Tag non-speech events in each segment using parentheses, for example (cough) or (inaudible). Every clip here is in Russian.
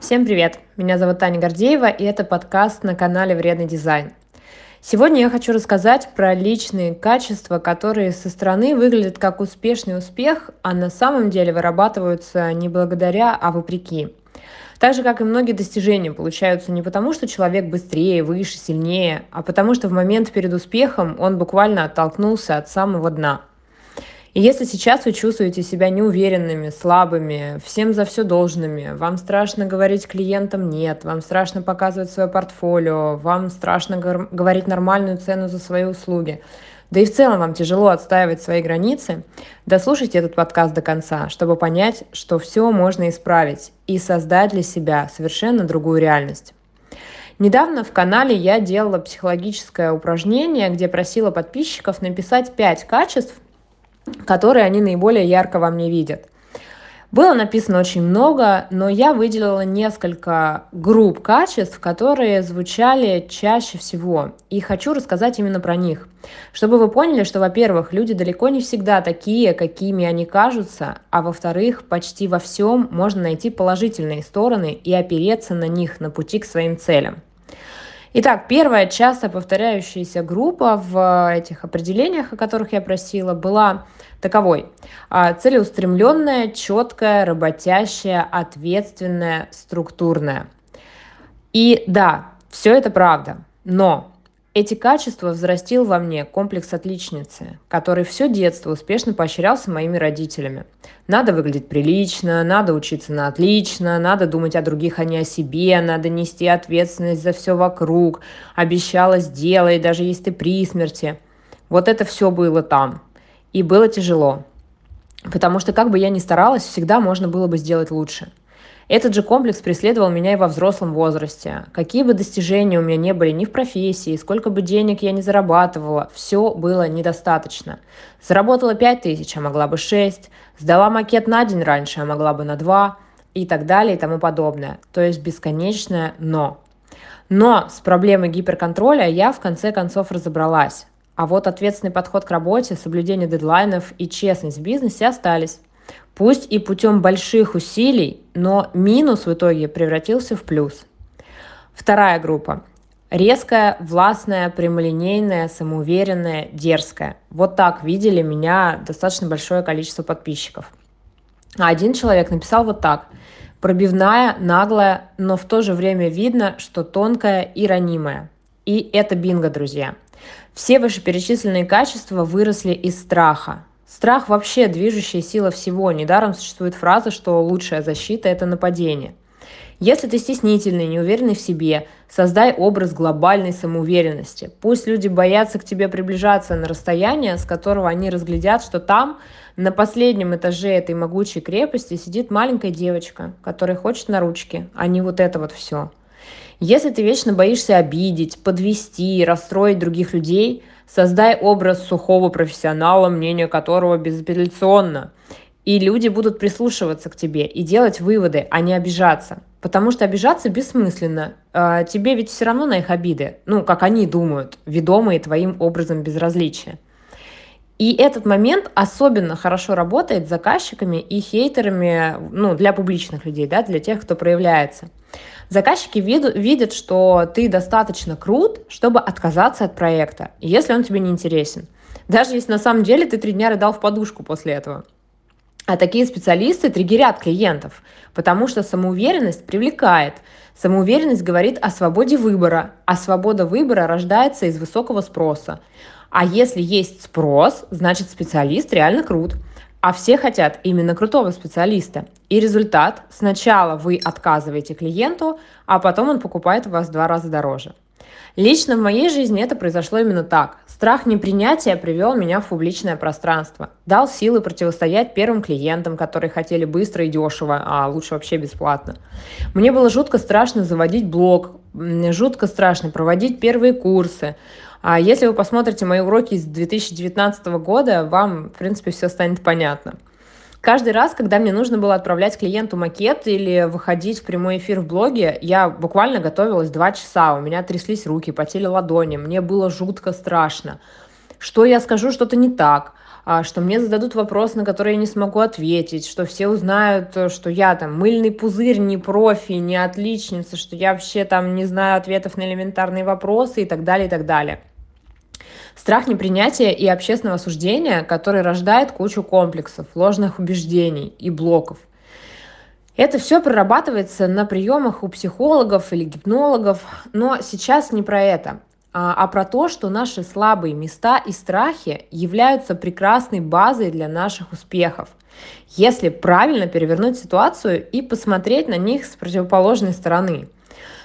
Всем привет! Меня зовут Таня Гордеева, и это подкаст на канале «Вредный дизайн». Сегодня я хочу рассказать про личные качества, которые со стороны выглядят как успешный успех, а на самом деле вырабатываются не благодаря, а вопреки. Так же, как и многие достижения, получаются не потому, что человек быстрее, выше, сильнее, а потому что в момент перед успехом он буквально оттолкнулся от самого дна – и если сейчас вы чувствуете себя неуверенными, слабыми, всем за все должными, вам страшно говорить клиентам «нет», вам страшно показывать свое портфолио, вам страшно говорить нормальную цену за свои услуги, да и в целом вам тяжело отстаивать свои границы, дослушайте этот подкаст до конца, чтобы понять, что все можно исправить и создать для себя совершенно другую реальность. Недавно в канале я делала психологическое упражнение, где просила подписчиков написать 5 качеств, которые они наиболее ярко во мне видят. Было написано очень много, но я выделила несколько групп качеств, которые звучали чаще всего. И хочу рассказать именно про них. Чтобы вы поняли, что, во-первых, люди далеко не всегда такие, какими они кажутся, а во-вторых, почти во всем можно найти положительные стороны и опереться на них на пути к своим целям. Итак, первая часто повторяющаяся группа в этих определениях, о которых я просила, была таковой. А, целеустремленная, четкая, работящая, ответственная, структурная. И да, все это правда, но эти качества взрастил во мне комплекс отличницы, который все детство успешно поощрялся моими родителями. Надо выглядеть прилично, надо учиться на отлично, надо думать о других, а не о себе, надо нести ответственность за все вокруг, обещала сделай, даже если ты при смерти. Вот это все было там. И было тяжело. Потому что как бы я ни старалась, всегда можно было бы сделать лучше – этот же комплекс преследовал меня и во взрослом возрасте. Какие бы достижения у меня не были ни в профессии, сколько бы денег я не зарабатывала, все было недостаточно. Заработала 5 тысяч, а могла бы 6, сдала макет на день раньше, а могла бы на 2 и так далее и тому подобное. То есть бесконечное «но». Но с проблемой гиперконтроля я в конце концов разобралась. А вот ответственный подход к работе, соблюдение дедлайнов и честность в бизнесе остались. Пусть и путем больших усилий, но минус в итоге превратился в плюс. Вторая группа. Резкая, властная, прямолинейная, самоуверенная, дерзкая. Вот так видели меня достаточно большое количество подписчиков. А один человек написал вот так. Пробивная, наглая, но в то же время видно, что тонкая и ранимая. И это бинго, друзья. Все вышеперечисленные качества выросли из страха, Страх вообще движущая сила всего. Недаром существует фраза, что лучшая защита – это нападение. Если ты стеснительный, неуверенный в себе, создай образ глобальной самоуверенности. Пусть люди боятся к тебе приближаться на расстояние, с которого они разглядят, что там, на последнем этаже этой могучей крепости, сидит маленькая девочка, которая хочет на ручки, а не вот это вот все. Если ты вечно боишься обидеть, подвести, расстроить других людей – Создай образ сухого профессионала, мнение которого безапелляционно. И люди будут прислушиваться к тебе и делать выводы, а не обижаться. Потому что обижаться бессмысленно. А, тебе ведь все равно на их обиды, ну, как они думают, ведомые твоим образом безразличия. И этот момент особенно хорошо работает с заказчиками и хейтерами, ну, для публичных людей, да, для тех, кто проявляется. Заказчики видят, что ты достаточно крут, чтобы отказаться от проекта, если он тебе не интересен. Даже если на самом деле ты три дня рыдал в подушку после этого. А такие специалисты триггерят клиентов, потому что самоуверенность привлекает. Самоуверенность говорит о свободе выбора, а свобода выбора рождается из высокого спроса. А если есть спрос, значит специалист реально крут. А все хотят именно крутого специалиста. И результат – сначала вы отказываете клиенту, а потом он покупает у вас в два раза дороже. Лично в моей жизни это произошло именно так. Страх непринятия привел меня в публичное пространство. Дал силы противостоять первым клиентам, которые хотели быстро и дешево, а лучше вообще бесплатно. Мне было жутко страшно заводить блог, жутко страшно проводить первые курсы. А если вы посмотрите мои уроки из 2019 года, вам, в принципе, все станет понятно. Каждый раз, когда мне нужно было отправлять клиенту макет или выходить в прямой эфир в блоге, я буквально готовилась два часа. У меня тряслись руки, потели ладони, мне было жутко страшно. Что я скажу, что-то не так. А, что мне зададут вопрос, на который я не смогу ответить, что все узнают, э, что я там мыльный пузырь, не профи, не отличница, что я вообще там не знаю ответов на элементарные вопросы и так далее, и так далее. Страх непринятия и общественного осуждения, который рождает кучу комплексов, ложных убеждений и блоков. Это все прорабатывается на приемах у психологов или гипнологов, но сейчас не про это, а, а про то, что наши слабые места и страхи являются прекрасной базой для наших успехов, если правильно перевернуть ситуацию и посмотреть на них с противоположной стороны –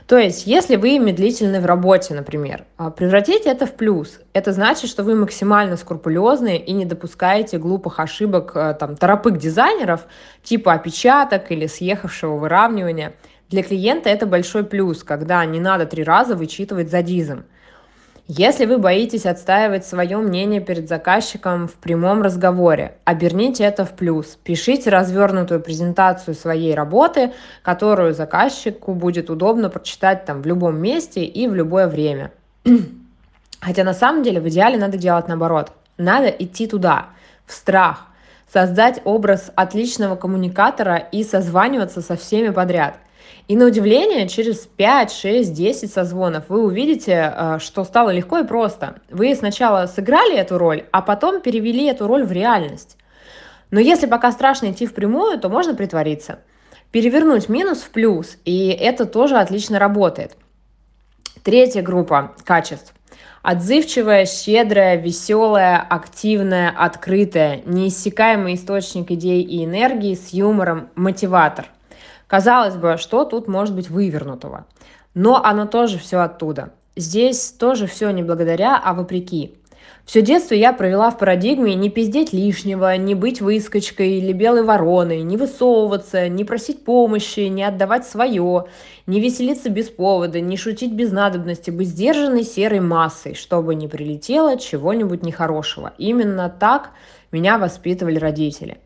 то есть, если вы медлительны в работе, например, а, превратите это в плюс. Это значит, что вы максимально скрупулезны и не допускаете глупых ошибок, а, там, торопых дизайнеров, типа опечаток или съехавшего выравнивания. Для клиента это большой плюс, когда не надо три раза вычитывать за дизом. Если вы боитесь отстаивать свое мнение перед заказчиком в прямом разговоре, оберните это в плюс. Пишите развернутую презентацию своей работы, которую заказчику будет удобно прочитать там в любом месте и в любое время. (clears throat) Хотя на самом деле в идеале надо делать наоборот. Надо идти туда, в страх, создать образ отличного коммуникатора и созваниваться со всеми подряд. И на удивление, через 5, 6, 10 созвонов вы увидите, э, что стало легко и просто. Вы сначала сыграли эту роль, а потом перевели эту роль в реальность. Но если пока страшно идти впрямую, то можно притвориться. Перевернуть минус в плюс, и это тоже отлично работает. Третья группа качеств. Отзывчивая, щедрая, веселая, активная, открытая, неиссякаемый источник идей и энергии с юмором, мотиватор. Казалось бы, что тут может быть вывернутого? Но оно тоже все оттуда. Здесь тоже все не благодаря, а вопреки. Все детство я провела в парадигме не пиздеть лишнего, не быть выскочкой или белой вороной, не высовываться, не просить помощи, не отдавать свое, не веселиться без повода, не шутить без надобности, быть сдержанной серой массой, чтобы не прилетело чего-нибудь нехорошего. Именно так меня воспитывали родители.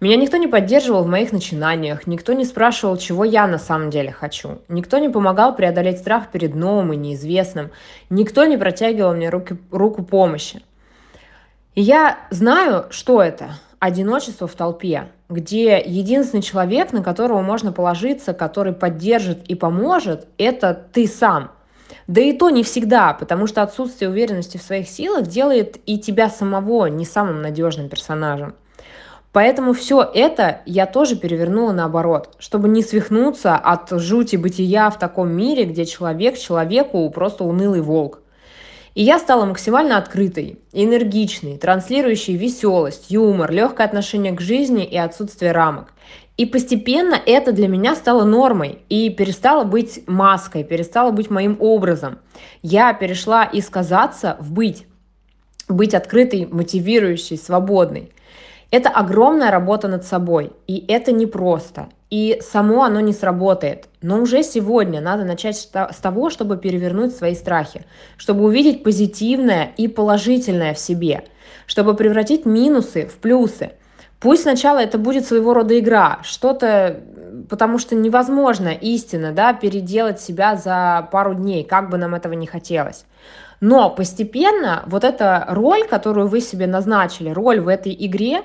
Меня никто не поддерживал в моих начинаниях, никто не спрашивал, чего я на самом деле хочу. Никто не помогал преодолеть страх перед новым и неизвестным. Никто не протягивал мне руки, руку помощи. И я знаю, что это одиночество в толпе, где единственный человек, на которого можно положиться, который поддержит и поможет, это ты сам. Да и то не всегда, потому что отсутствие уверенности в своих силах делает и тебя самого не самым надежным персонажем. Поэтому все это я тоже перевернула наоборот, чтобы не свихнуться от жути бытия в таком мире, где человек человеку просто унылый волк. И я стала максимально открытой, энергичной, транслирующей веселость, юмор, легкое отношение к жизни и отсутствие рамок. И постепенно это для меня стало нормой и перестало быть маской, перестало быть моим образом. Я перешла из казаться в быть. Быть открытой, мотивирующей, свободной. Это огромная работа над собой, и это непросто. И само оно не сработает. Но уже сегодня надо начать с того, чтобы перевернуть свои страхи, чтобы увидеть позитивное и положительное в себе, чтобы превратить минусы в плюсы. Пусть сначала это будет своего рода игра, что-то, потому что невозможно истинно да, переделать себя за пару дней, как бы нам этого не хотелось. Но постепенно вот эта роль, которую вы себе назначили, роль в этой игре,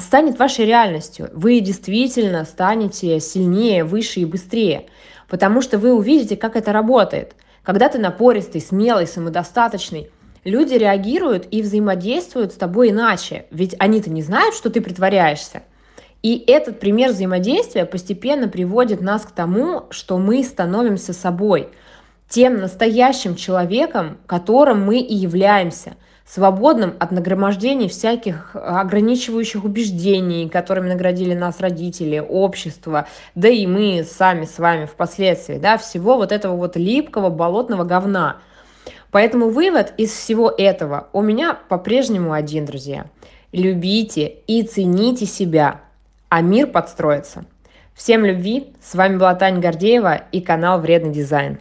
станет вашей реальностью. Вы действительно станете сильнее, выше и быстрее, потому что вы увидите, как это работает. Когда ты напористый, смелый, самодостаточный, люди реагируют и взаимодействуют с тобой иначе, ведь они-то не знают, что ты притворяешься. И этот пример взаимодействия постепенно приводит нас к тому, что мы становимся собой – тем настоящим человеком, которым мы и являемся, свободным от нагромождений всяких ограничивающих убеждений, которыми наградили нас родители, общество, да и мы сами с вами впоследствии, да, всего вот этого вот липкого болотного говна. Поэтому вывод из всего этого у меня по-прежнему один, друзья. Любите и цените себя, а мир подстроится. Всем любви, с вами была Таня Гордеева и канал Вредный дизайн.